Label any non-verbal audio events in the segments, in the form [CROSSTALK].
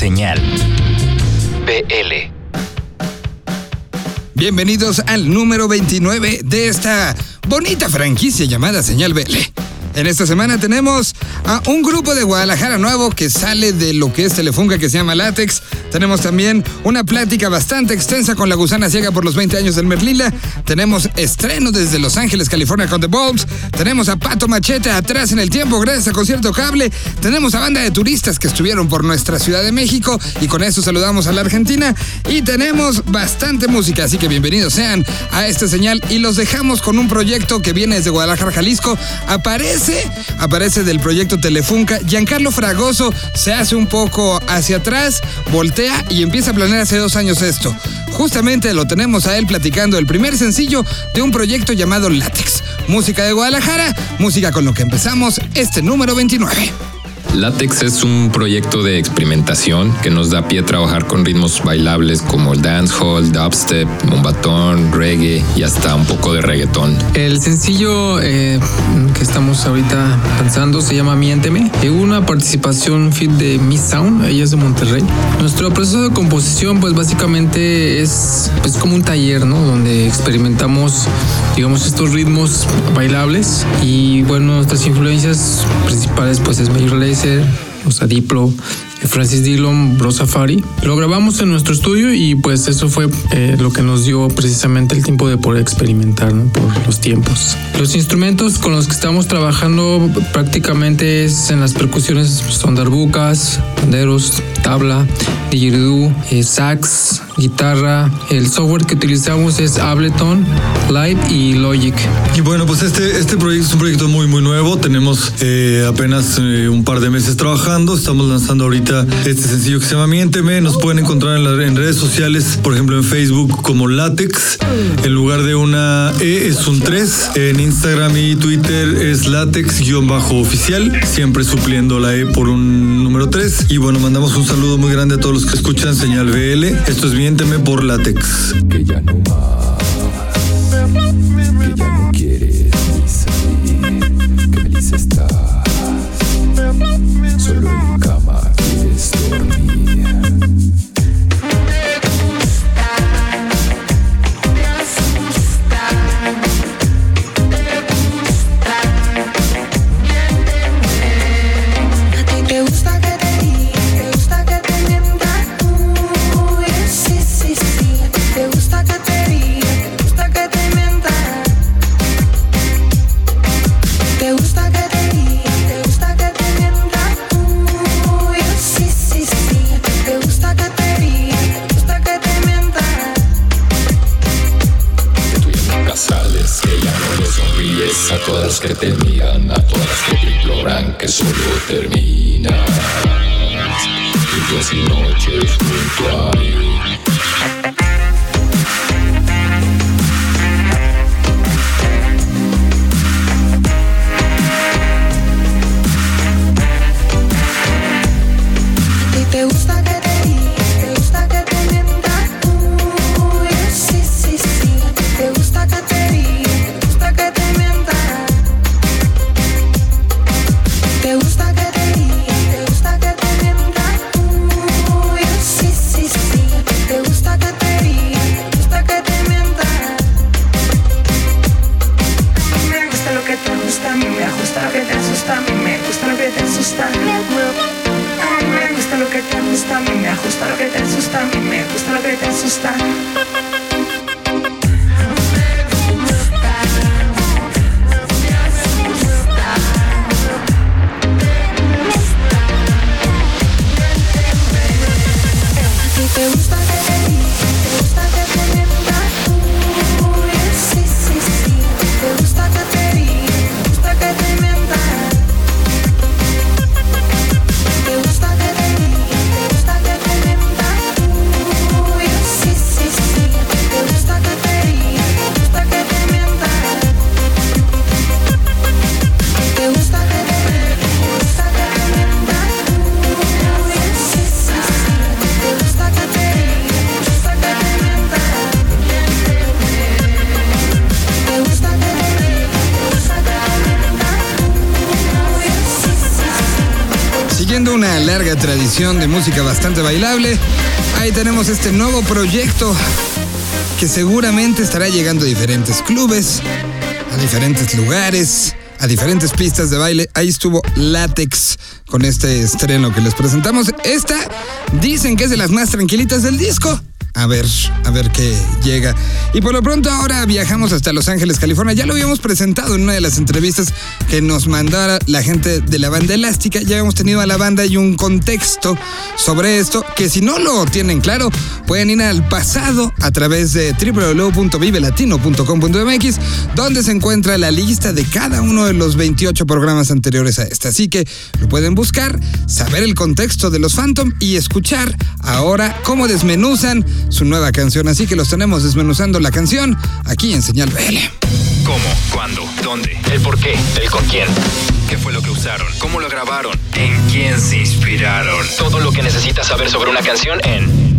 Señal BL. Bienvenidos al número 29 de esta bonita franquicia llamada Señal BL. En esta semana tenemos a un grupo de Guadalajara nuevo que sale de lo que es Telefunca que se llama Látex. Tenemos también una plática bastante extensa con la gusana ciega por los 20 años del Merlila. Tenemos estreno desde Los Ángeles, California con The Bulbs. Tenemos a Pato Machete atrás en el tiempo gracias a Concierto Cable. Tenemos a banda de turistas que estuvieron por nuestra Ciudad de México y con eso saludamos a la Argentina. Y tenemos bastante música, así que bienvenidos sean a esta señal y los dejamos con un proyecto que viene desde Guadalajara, Jalisco. Aparece, aparece del proyecto Telefunca. Giancarlo Fragoso se hace un poco hacia atrás, voltea y empieza a planear hace dos años esto. Justamente lo tenemos a él platicando el primer sencillo de un proyecto llamado Látex. Música de Guadalajara, música con lo que empezamos este número 29. Látex es un proyecto de experimentación que nos da pie a trabajar con ritmos bailables como el dancehall, dubstep, bombatón, reggae y hasta un poco de reggaetón. El sencillo eh, que estamos ahorita pensando se llama Miénteme. Hubo una participación fit de Miss Sound, ella es de Monterrey. Nuestro proceso de composición pues básicamente es pues como un taller, ¿no? Donde experimentamos digamos estos ritmos bailables y bueno, nuestras influencias principales pues es Major Lazer, o sea, Diplo, Francis Dillon, Bro Safari. Lo grabamos en nuestro estudio y pues eso fue eh, lo que nos dio precisamente el tiempo de poder experimentar por los tiempos. Los instrumentos con los que estamos trabajando prácticamente es en las percusiones son darbucas, panderos, tabla, didgeridoo, eh, sax, guitarra. El software que utilizamos es Ableton, Live y Logic. Y bueno, pues este, este proyecto es un proyecto muy, muy nuevo. Tenemos eh, apenas eh, un par de meses trabajando. Estamos lanzando ahorita este sencillo que se llama Miénteme. Nos pueden encontrar en, redes sociales, por ejemplo en Facebook como Látex. En lugar de una E es un 3. En Instagram y Twitter es Látex-oficial. Siempre supliendo la E por un número 3. Y bueno, mandamos un saludo muy grande a todos los que escuchan Señal BL. Esto es Miénteme por Látex. que ya no más, que solo a todas que te miran, a todas que te imploran que solo termina. Días y noches junto a mí. Me gusta lo que te asusta. A mí me gusta lo que te gusta, a me gusta lo que te asusta, a me gusta lo que te asusta. Tradición de música bastante bailable. Ahí tenemos este nuevo proyecto que seguramente estará llegando a diferentes clubes, a diferentes lugares, a diferentes pistas de baile. Ahí estuvo Látex con este estreno que les presentamos. Esta dicen que es de las más tranquilitas del disco. A ver, a ver qué llega. Y por lo pronto ahora viajamos hasta Los Ángeles, California. Ya lo habíamos presentado en una de las entrevistas que nos mandara la gente de la banda elástica. Ya hemos tenido a la banda y un contexto sobre esto, que si no lo tienen claro, pueden ir al pasado a través de www.vivelatino.com.mx, donde se encuentra la lista de cada uno de los 28 programas anteriores a este. Así que lo pueden buscar, saber el contexto de los Phantom y escuchar ahora cómo desmenuzan su nueva canción. Así que los tenemos desmenuzando la canción aquí en Señal BL. ¿Cómo? ¿Cuándo? ¿Dónde? ¿El por qué? ¿El con quién? ¿Qué fue lo que usaron? ¿Cómo lo grabaron? ¿En quién se inspiraron? Todo lo que necesitas saber sobre una canción en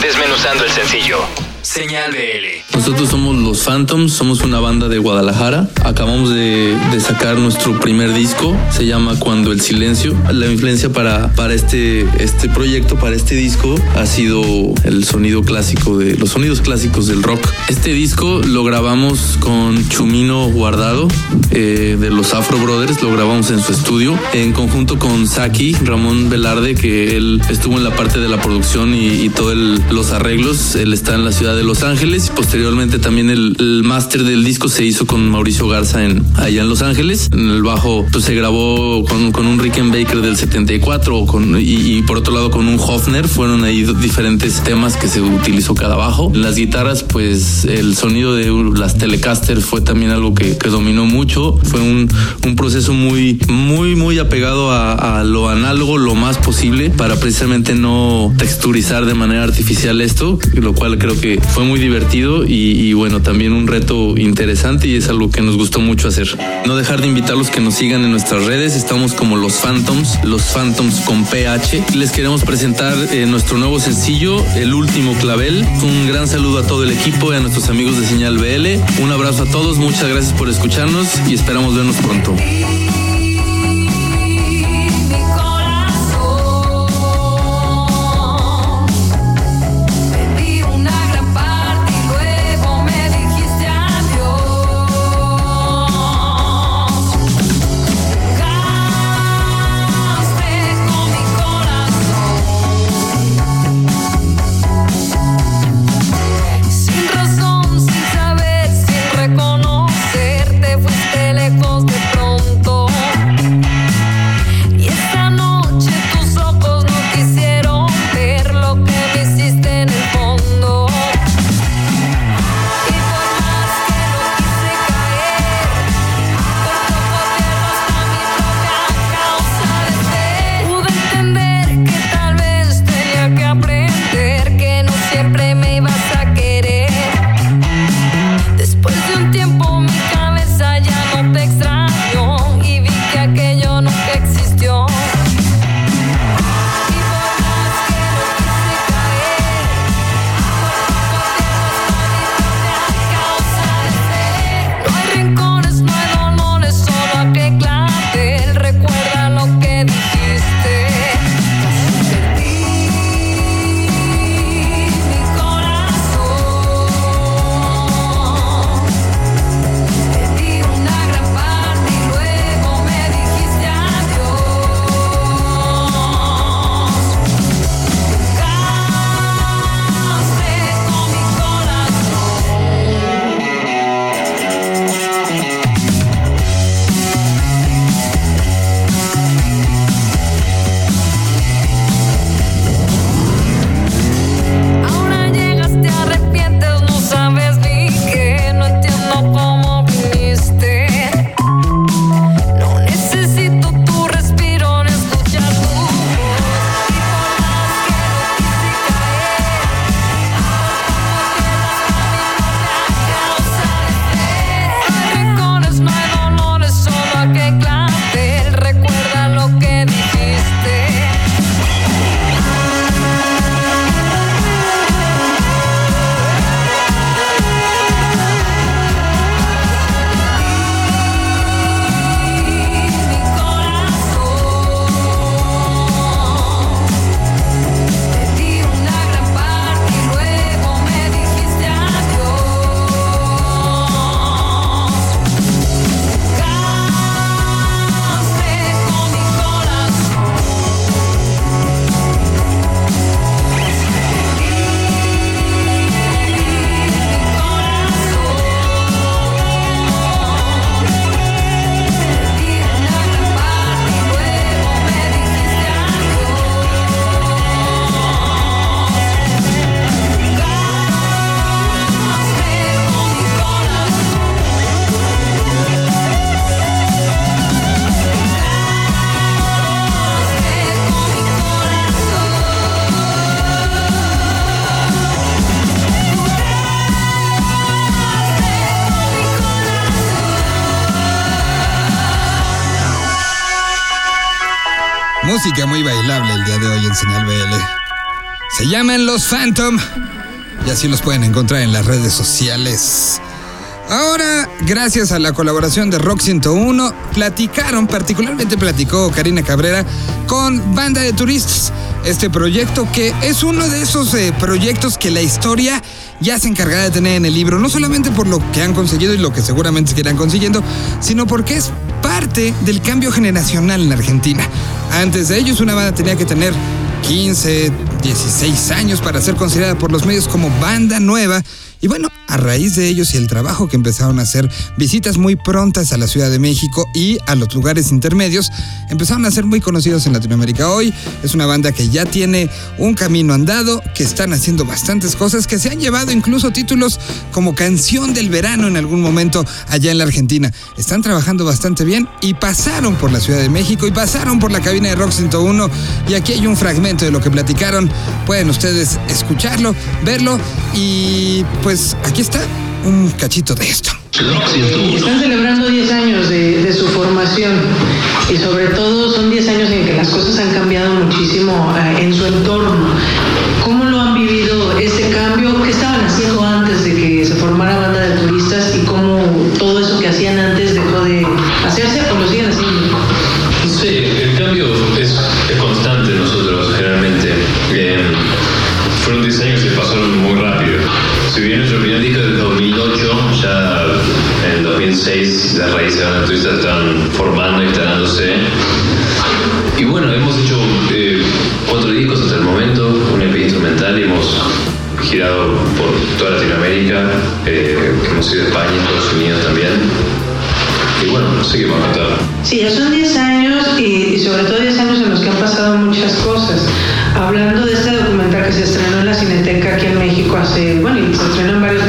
Desmenuzando el sencillo. Señal BL. Nosotros somos los Phantoms, somos una banda de Guadalajara. Acabamos de, de sacar nuestro primer disco, se llama Cuando el Silencio. La influencia para, para este, este proyecto, para este disco, ha sido el sonido clásico de los sonidos clásicos del rock. Este disco lo grabamos con Chumino Guardado eh, de los Afro Brothers, lo grabamos en su estudio en conjunto con Saki Ramón Velarde, que él estuvo en la parte de la producción y, y todos los arreglos. Él está en la ciudad de Los Ángeles. Posteriormente también el, el máster del disco se hizo con Mauricio Garza allá en Los Ángeles. En el bajo pues, se grabó con, con un Rickenbacker del 74 con, y, por otro lado con un Hofner. Fueron ahí diferentes temas que se utilizó cada bajo. Las guitarras pues el sonido de las Telecaster fue también algo que, dominó mucho. Fue un, un, proceso muy, muy, muy apegado a, a lo análogo lo más posible para precisamente no texturizar de manera artificial esto, lo cual creo que fue muy divertido y, bueno, también un reto interesante y es algo que nos gustó mucho hacer. No dejar de invitarlos que nos sigan en nuestras redes, estamos como los Phantoms, los Phantoms con PH. Les queremos presentar eh, nuestro nuevo sencillo, El Último Clavel. Un gran saludo a todo el equipo y a nuestros amigos de Señal BL. Un abrazo a todos, muchas gracias por escucharnos y esperamos vernos pronto. Música muy bailable el día de hoy en Señal BL. Se llaman Los Phantom y así los pueden encontrar en las redes sociales. Ahora, gracias a la colaboración de Rock 101, platicaron, particularmente platicó Karina Cabrera con Banda de Turistas. Este proyecto que es uno de esos eh, proyectos que la historia ya se encargará de tener en el libro, no solamente por lo que han conseguido y lo que seguramente seguirán consiguiendo, sino porque es parte del cambio generacional en Argentina. Antes de ellos, una banda tenía que tener 15, 16 años para ser considerada por los medios como banda nueva. Y bueno, a raíz de ellos y el trabajo que empezaron a hacer, visitas muy prontas a la Ciudad de México y a los lugares intermedios, empezaron a ser muy conocidos en Latinoamérica. Hoy es una banda que ya tiene un camino andado, que están haciendo bastantes cosas, que se han llevado incluso títulos como Canción del Verano en algún momento allá en la Argentina. Están trabajando bastante bien y pasaron por la Ciudad de México y pasaron por la cabina de Rock 101 y aquí hay un fragmento de lo que platicaron. Pueden ustedes escucharlo, verlo y pues aquí está un cachito de esto. Están celebrando 10 años de, de su formación y sobre todo son 10 años en que las cosas han cambiado muchísimo eh, en su entorno. Si bien nuestro primer disco del 2008, ya en el 2006 las raíces de turista estaban formando, instalándose. Y bueno, hemos hecho eh, cuatro discos hasta el momento, un EP instrumental y hemos girado por toda Latinoamérica, eh, hemos ido a España, Estados Unidos también. Y bueno, no sé. Sí, ya son 10 años y, y sobre todo 10 años en los que han pasado muchas cosas. Hablando de este documental que se estrenó en la Cineteca aquí en México hace, bueno, y se estrenó en varios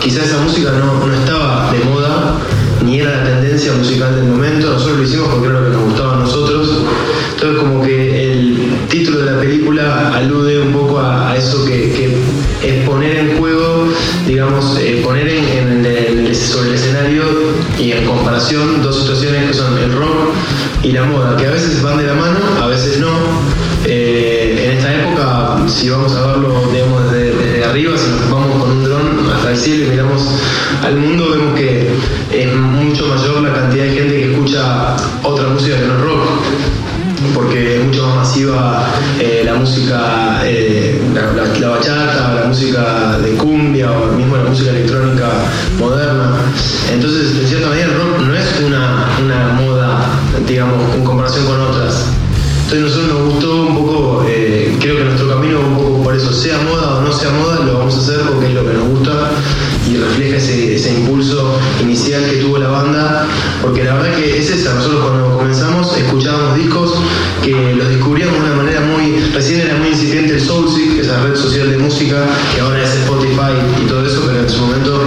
atrás, quizá esa música no, no estaba de moda, ni era la tendencia musical del momento, nosotros lo hicimos porque era lo que nos gustaba a nosotros. Entonces como que el título de la película alude un poco a, a eso que, que es poner en juego, digamos, eh, poner en, en sobre el escenario y en comparación dos situaciones que son el rock y la moda, que a veces van de la mano, a veces no. Eh, en esta época, si vamos a verlo digamos, desde, desde arriba, si nos vamos con un dron hasta el cielo y miramos al mundo, vemos que es mucho mayor la cantidad de gente que escucha otra música que no es rock porque es mucho más masiva eh, la música, eh, la, la- la bachata, la música de cumbia o mismo la música electrónica moderna. Entonces, en cierta medida, el rock no es una, una moda, digamos, en comparación con otras. Entonces, nosotros nos gustó un poco, eh, creo que nuestro camino un poco por eso, sea moda o no sea moda, lo vamos a hacer porque es lo que nos gusta y refleja ese, ese impulso inicial que tuvo la banda, porque la verdad que es esa, nosotros cuando comenzamos escuchábamos discos que los descubríamos de una manera muy, recién era muy incipiente el Soulseek, esa red social de música, que ahora es Spotify y todo eso, pero en su momento,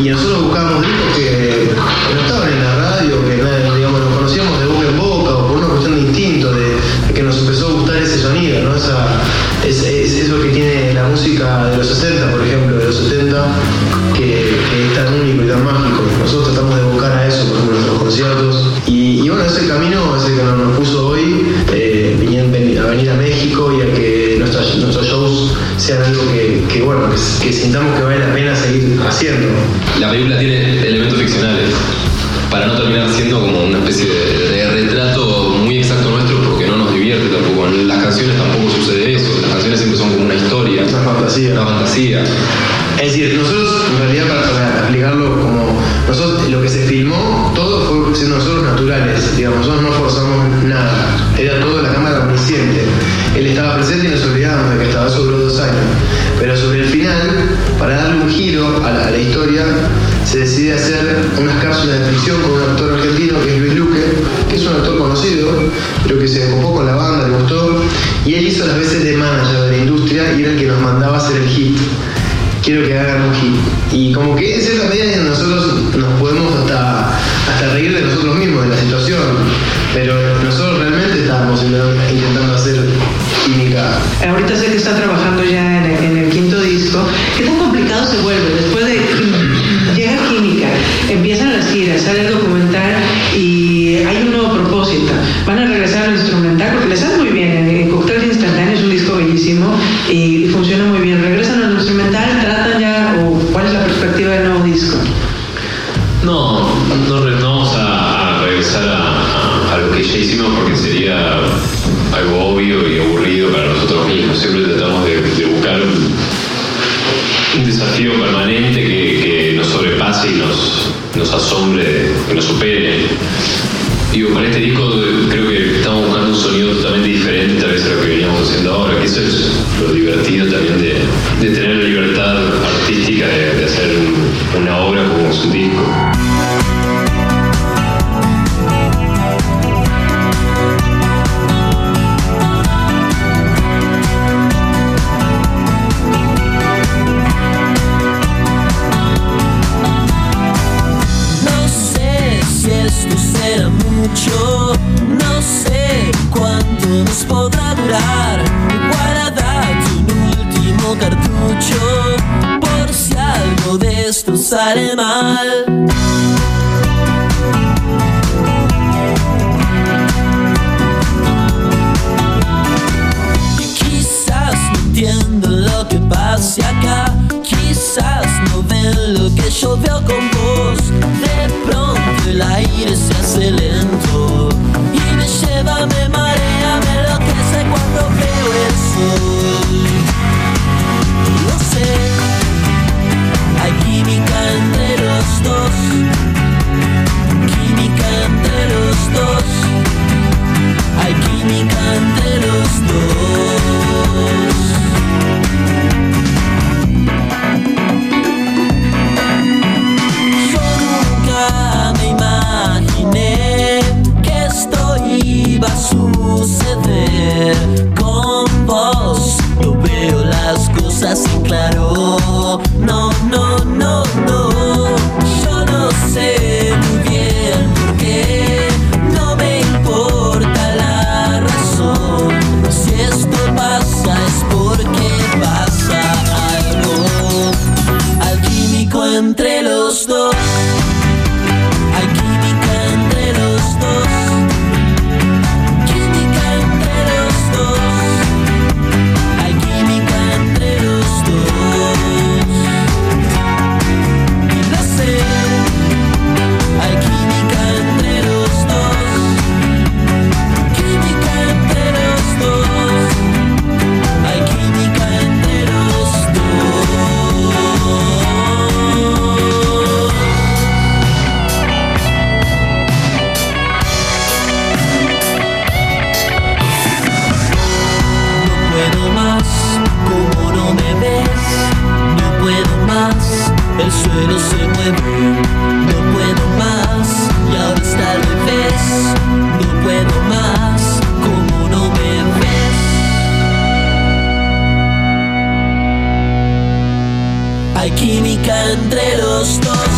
y nosotros buscábamos discos que, no estaban en la radio, que digamos, los conocíamos de boca en boca o por una cuestión de instinto, de, de que nos empezó a gustar ese sonido, ¿no? Esa, es, es eso que tiene la música de los 60, por ejemplo, de los 70, que, que es tan único y tan mágico. Nosotros tratamos de buscar a eso, por ejemplo, sean algo que, que, bueno, que, que sintamos que vale la pena seguir haciendo. La película tiene elementos ficcionales para no terminar siendo como una especie de, de retrato muy exacto nuestro porque no nos divierte tampoco. En las canciones tampoco sucede eso. Las canciones siempre son como una historia fantasía. Una fantasía. Es decir, nosotros, en realidad, para, para explicarlo como. Nosotros, lo que se filmó, todo fue siendo nosotros naturales, digamos, nosotros no forzamos nada. Era todo la cámara omnisciente. Estaba presente y nos olvidábamos de que estaba sobre dos años. Pero sobre el final, para darle un giro a la, historia, se decide hacer unas cápsulas de ficción con un actor argentino que es Luis Luque, que es un actor conocido, pero que se copó con la banda, le gustó, y él hizo las veces de manager de la industria y era el que nos mandaba hacer el hit quiero que hagan un hit. Y como que en cierta medida nosotros nos podemos hasta, hasta reír de nosotros mismos, de la situación, pero nosotros realmente estábamos intentando hacer química. Ahorita sé que está trabajando ya en el, en el quinto disco. ¿Qué tan complicado se vuelve? Después de [CLEARS THROAT] llega química, empiezan las giras, sale el documental y hay un nuevo propósito. Van a regresar al instrumental porque les sale muy bien. El Cóctel Instantáneo es un disco bellísimo y funciona muy bien. Regresan al instrumental, tratan ya, o cuál es la perspectiva del nuevo disco. No, no, no vamos a, a regresar a, a- a lo que ya hicimos porque sería algo obvio y aburrido para nosotros mismos. Siempre tratamos de, buscar un, desafío permanente que, nos sobrepase y nos, nos asombre, que nos supere. Digo, para este disco creo que estamos buscando un sonido totalmente diferente tal vez a lo que veníamos haciendo ahora, que eso es lo divertido también de, tener la libertad artística de, hacer un- una obra como su disco. Por si algo de esto sale mal. Y quizás no entiendan lo que pase acá. Quizás no ven lo que yo veo con vos. De pronto el aire se hace lento. Y me lleva, me marea, los química entre los dos,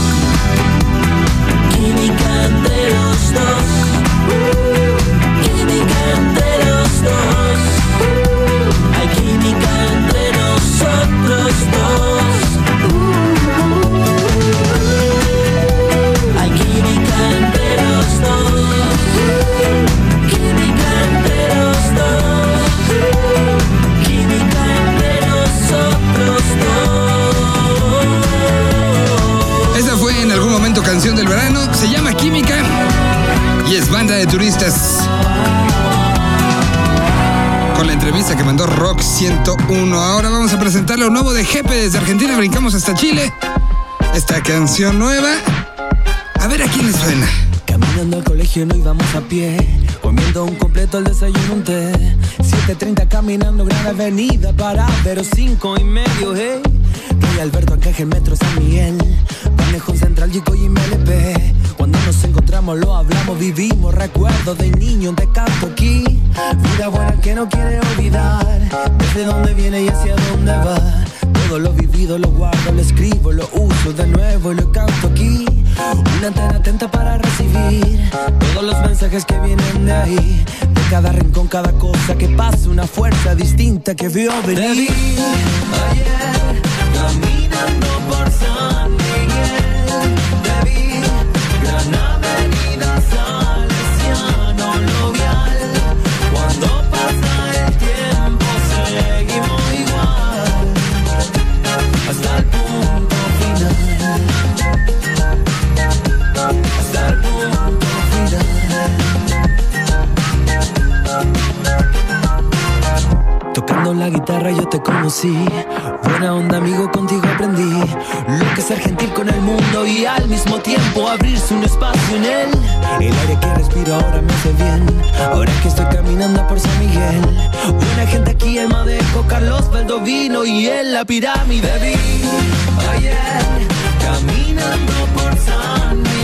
química entre los dos. Se llama Química y es banda de turistas. con la entrevista que mandó Rock 101. Ahora vamos a presentar lo nuevo de Jepe desde Argentina, brincamos hasta Chile. Esta canción nueva. A ver a quién le suena. Caminando al colegio no íbamos a pie Comiendo un completo el desayuno un té 7.30 caminando gran avenida para Pero cinco y medio, hey Rey Alberto Ancaje, Metro San Miguel Manejo Central, Chico y MLP Cuando nos encontramos lo hablamos, vivimos Recuerdos de niño de canto aquí Vida buena que no quiere olvidar Desde dónde viene y hacia dónde va todo lo vivido lo guardo, lo escribo, lo uso de nuevo y lo canto aquí. Una antena atenta para recibir todos los mensajes que vienen de ahí. De cada rincón, cada cosa que pasa, una fuerza distinta que vio venir. Ayer caminando por San conocí. Buena onda, amigo, contigo aprendí. Lo que es ser gentil con el mundo y al mismo tiempo abrirse un espacio en él. El aire que respiro ahora me hace bien. Ahora que estoy caminando por San Miguel. Buena gente aquí en Madeco, Carlos Valdovino y en la pirámide. Vi ayer caminando por San Miguel.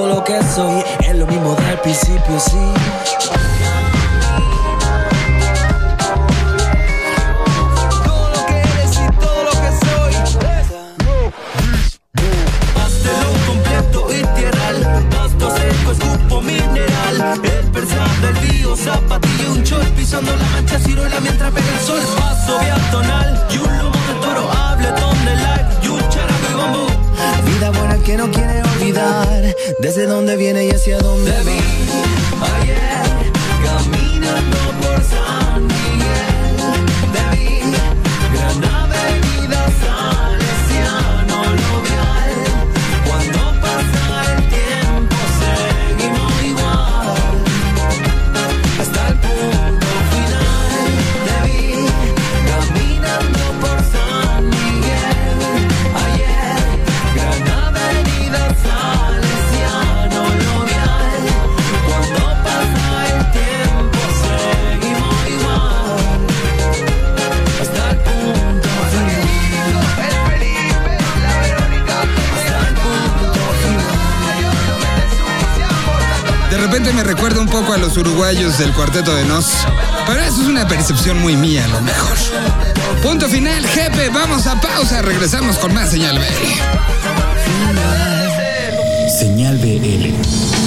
Todo lo que soy es lo mismo del principio, sí. Todo lo que eres y todo lo que soy. Hazlo completo y tierral. Pasto seco, escupo mineral. El persal del río, zapatillo, un chor pisando la mancha, ciruela mientras pega el sol. Paso tonal y un lomo de toro, habletón de live y un charango y bambú. Vida buena que no quiere olvidar. Desde dónde viene y hacia dónde vi. Ayer caminando por San. Uruguayos del cuarteto de Nos. Pero eso es una percepción muy mía, a lo mejor. Punto final, jefe. Vamos a pausa. Regresamos con más señal BL. Señal BL.